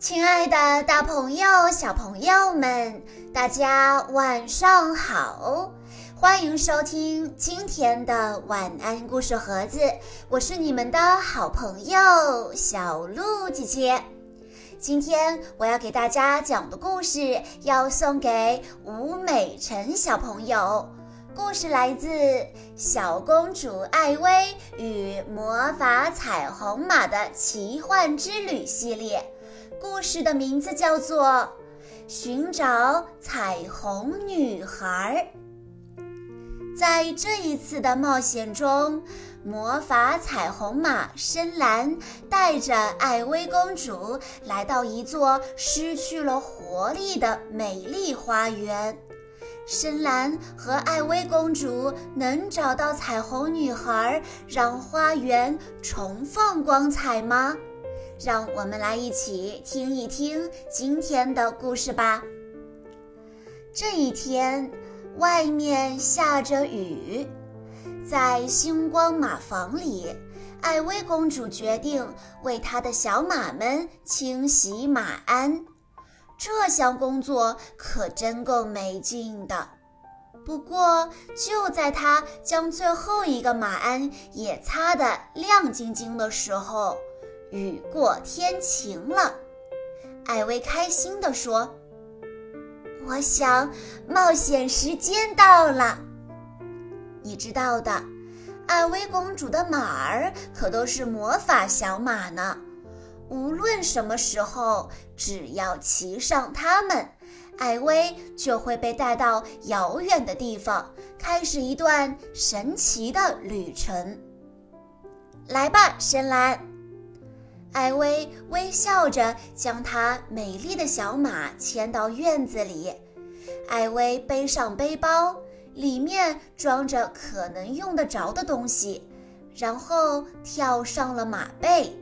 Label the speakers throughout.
Speaker 1: 亲爱的，大朋友、小朋友们，大家晚上好！欢迎收听今天的晚安故事盒子，我是你们的好朋友小鹿姐姐。今天我要给大家讲的故事要送给吴美辰小朋友，故事来自《小公主艾薇与魔法彩虹马的奇幻之旅》系列。故事的名字叫做《寻找彩虹女孩》。在这一次的冒险中，魔法彩虹马深蓝带着艾薇公主来到一座失去了活力的美丽花园。深蓝和艾薇公主能找到彩虹女孩，让花园重放光彩吗？让我们来一起听一听今天的故事吧。这一天，外面下着雨，在星光马房里，艾薇公主决定为她的小马们清洗马鞍。这项工作可真够没劲的。不过，就在她将最后一个马鞍也擦得亮晶晶的时候，雨过天晴了，艾薇开心地说：“我想冒险时间到了。你知道的，艾薇公主的马儿可都是魔法小马呢。无论什么时候，只要骑上它们，艾薇就会被带到遥远的地方，开始一段神奇的旅程。来吧，深蓝。”艾薇微笑着将她美丽的小马牵到院子里。艾薇背上背包，里面装着可能用得着的东西，然后跳上了马背。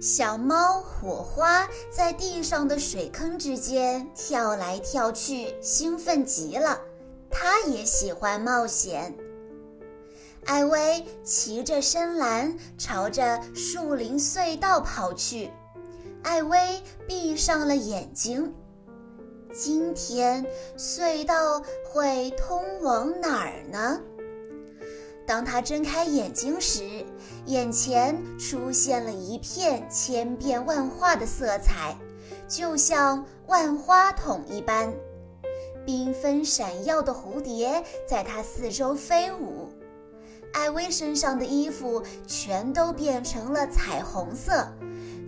Speaker 1: 小猫火花在地上的水坑之间跳来跳去，兴奋极了。它也喜欢冒险。艾薇骑着深蓝，朝着树林隧道跑去。艾薇闭上了眼睛。今天隧道会通往哪儿呢？当他睁开眼睛时，眼前出现了一片千变万化的色彩，就像万花筒一般，缤纷闪耀的蝴蝶在它四周飞舞。艾薇身上的衣服全都变成了彩虹色，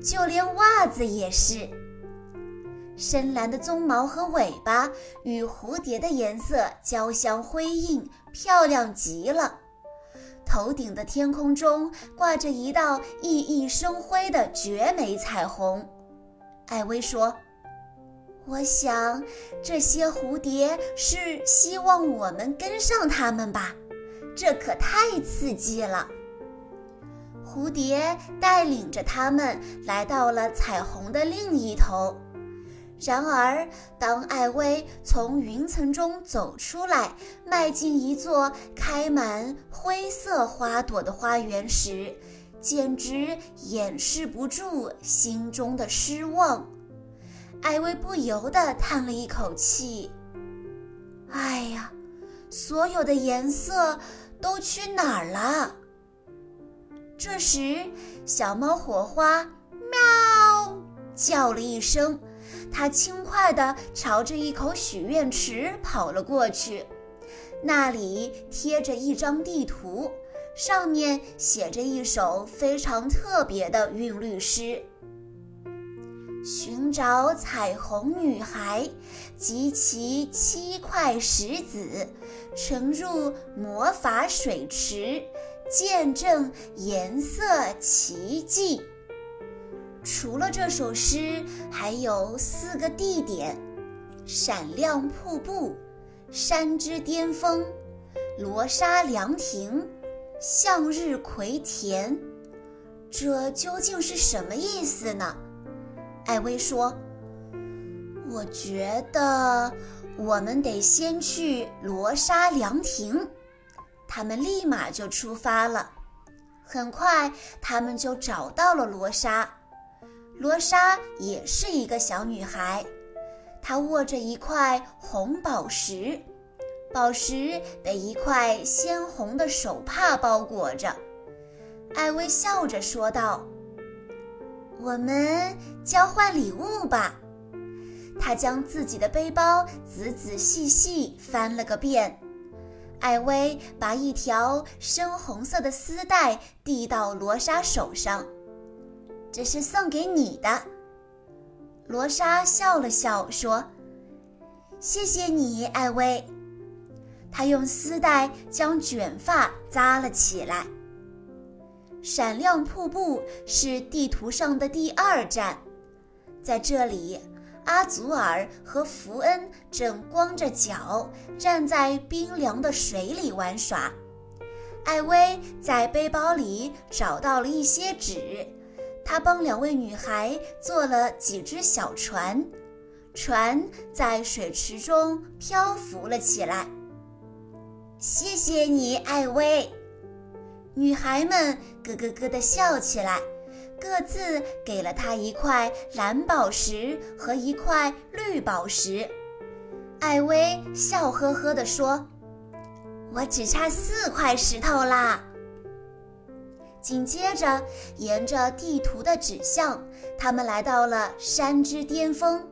Speaker 1: 就连袜子也是。深蓝的鬃毛和尾巴与蝴蝶的颜色交相辉映，漂亮极了。头顶的天空中挂着一道熠熠生辉的绝美彩虹。艾薇说：“我想，这些蝴蝶是希望我们跟上它们吧。”这可太刺激了！蝴蝶带领着他们来到了彩虹的另一头。然而，当艾薇从云层中走出来，迈进一座开满灰色花朵的花园时，简直掩饰不住心中的失望。艾薇不由得叹了一口气：“哎呀，所有的颜色……”都去哪儿了？这时，小猫火花喵叫了一声，它轻快地朝着一口许愿池跑了过去。那里贴着一张地图，上面写着一首非常特别的韵律诗。寻找彩虹女孩及其七块石子，沉入魔法水池，见证颜色奇迹。除了这首诗，还有四个地点：闪亮瀑布、山之巅峰、罗莎凉亭、向日葵田。这究竟是什么意思呢？艾薇说：“我觉得我们得先去罗莎凉亭。”他们立马就出发了。很快，他们就找到了罗莎。罗莎也是一个小女孩，她握着一块红宝石，宝石被一块鲜红的手帕包裹着。艾薇笑着说道：“我们交换礼物吧。”他将自己的背包仔仔细细翻了个遍。艾薇把一条深红色的丝带递到罗莎手上。这是送给你的，罗莎笑了笑说：“谢谢你，艾薇。”她用丝带将卷发扎了起来。闪亮瀑布是地图上的第二站，在这里，阿祖尔和福恩正光着脚站在冰凉的水里玩耍。艾薇在背包里找到了一些纸。她帮两位女孩做了几只小船，船在水池中漂浮了起来。谢谢你，艾薇。女孩们咯咯咯地笑起来，各自给了他一块蓝宝石和一块绿宝石。艾薇笑呵呵地说：“我只差四块石头啦。”紧接着，沿着地图的指向，他们来到了山之巅峰。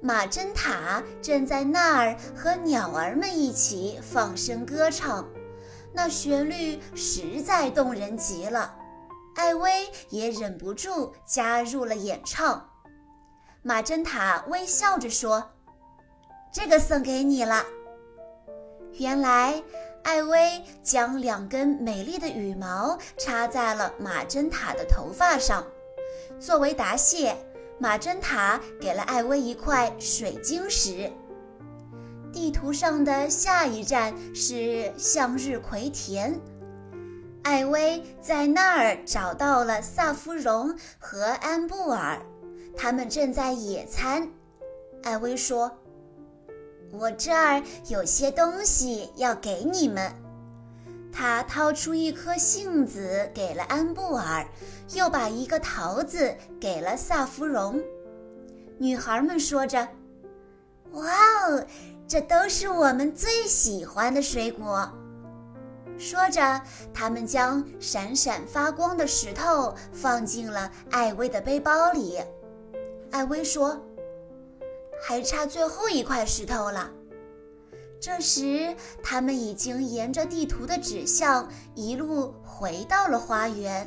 Speaker 1: 马珍塔正在那儿和鸟儿们一起放声歌唱，那旋律实在动人极了。艾薇也忍不住加入了演唱。马珍塔微笑着说：“这个送给你了。”原来。艾薇将两根美丽的羽毛插在了马珍塔的头发上，作为答谢，马珍塔给了艾薇一块水晶石。地图上的下一站是向日葵田，艾薇在那儿找到了萨芙蓉和安布尔，他们正在野餐。艾薇说。我这儿有些东西要给你们。他掏出一颗杏子给了安布尔，又把一个桃子给了萨芙蓉。女孩们说着：“哇哦，这都是我们最喜欢的水果。”说着，他们将闪闪发光的石头放进了艾薇的背包里。艾薇说。还差最后一块石头了。这时，他们已经沿着地图的指向一路回到了花园。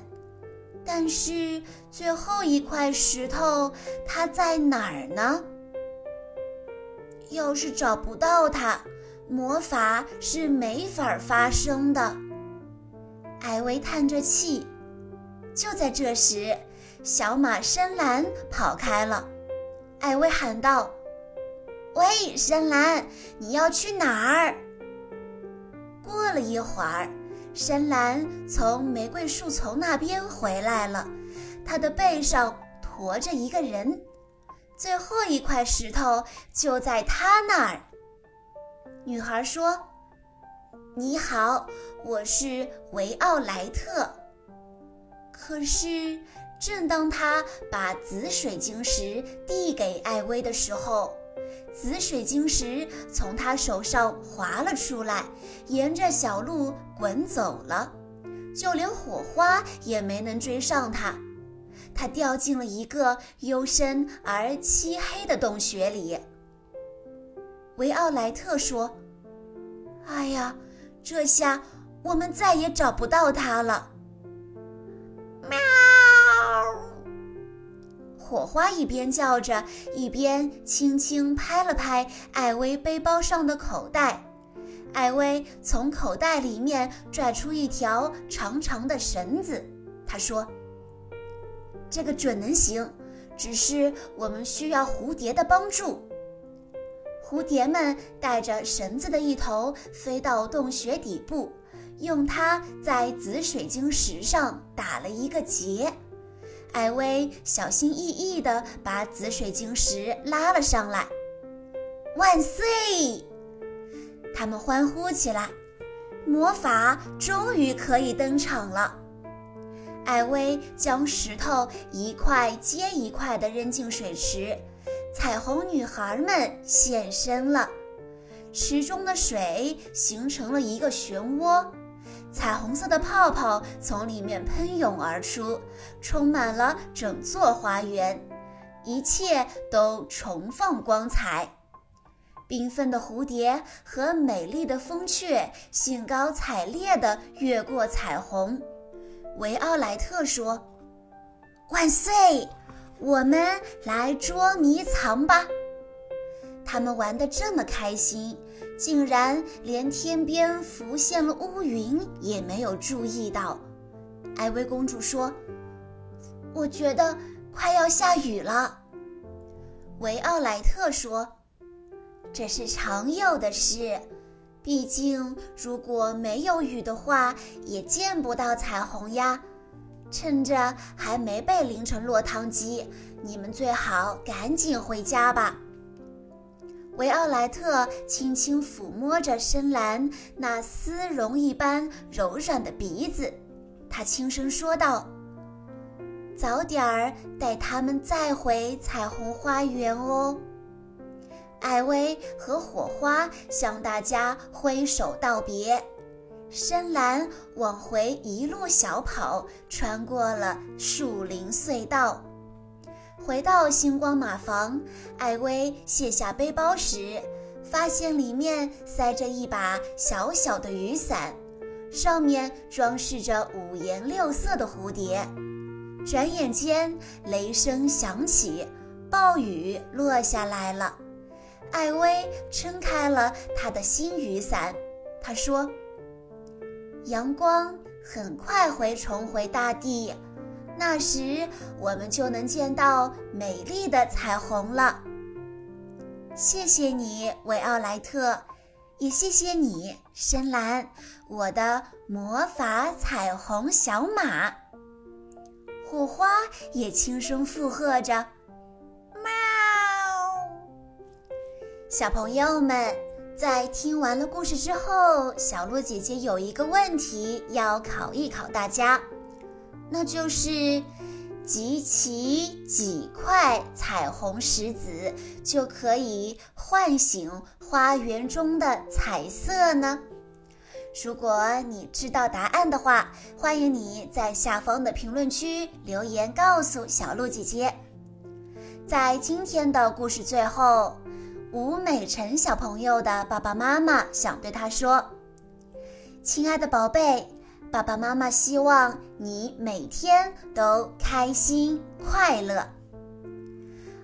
Speaker 1: 但是，最后一块石头它在哪儿呢？要是找不到它，魔法是没法发生的。艾薇叹着气。就在这时，小马深蓝跑开了。艾薇喊道。喂，深蓝，你要去哪儿？过了一会儿，深蓝从玫瑰树丛那边回来了，他的背上驮着一个人，最后一块石头就在他那儿。女孩说：“你好，我是维奥莱特。”可是，正当他把紫水晶石递给艾薇的时候，紫水晶石从他手上滑了出来，沿着小路滚走了，就连火花也没能追上它。它掉进了一个幽深而漆黑的洞穴里。维奥莱特说：“哎呀，这下我们再也找不到它了。”喵。火花一边叫着，一边轻轻拍了拍艾薇背包上的口袋。艾薇从口袋里面拽出一条长长的绳子，她说：“这个准能行，只是我们需要蝴蝶的帮助。”蝴蝶们带着绳子的一头飞到洞穴底部，用它在紫水晶石上打了一个结。艾薇小心翼翼地把紫水晶石拉了上来。万岁！他们欢呼起来，魔法终于可以登场了。艾薇将石头一块接一块地扔进水池，彩虹女孩们现身了。池中的水形成了一个漩涡，彩虹色的泡泡从里面喷涌而出，充满了整座花园，一切都重放光彩。缤纷的蝴蝶和美丽的风雀兴高采烈地越过彩虹。维奥莱特说：“万岁！我们来捉迷藏吧！”他们玩得这么开心，竟然连天边浮现了乌云也没有注意到。艾薇公主说：“我觉得快要下雨了。”维奥莱特说。这是常有的事，毕竟如果没有雨的话，也见不到彩虹呀。趁着还没被淋成落汤鸡，你们最好赶紧回家吧。维奥莱特轻轻抚摸着深蓝那丝绒一般柔软的鼻子，他轻声说道：“早点儿带他们再回彩虹花园哦。”艾薇和火花向大家挥手道别，深蓝往回一路小跑，穿过了树林隧道，回到星光马房。艾薇卸下背包时，发现里面塞着一把小小的雨伞，上面装饰着五颜六色的蝴蝶。转眼间，雷声响起，暴雨落下来了。艾薇撑开了她的新雨伞，她说：“阳光很快会重回大地，那时我们就能见到美丽的彩虹了。”谢谢你，维奥莱特，也谢谢你，深蓝，我的魔法彩虹小马。火花也轻声附和着。小朋友们，在听完了故事之后，小鹿姐姐有一个问题要考一考大家，那就是集齐几块彩虹石子就可以唤醒花园中的彩色呢？如果你知道答案的话，欢迎你在下方的评论区留言告诉小鹿姐姐。在今天的故事最后。吴美辰小朋友的爸爸妈妈想对他说：“亲爱的宝贝，爸爸妈妈希望你每天都开心快乐。”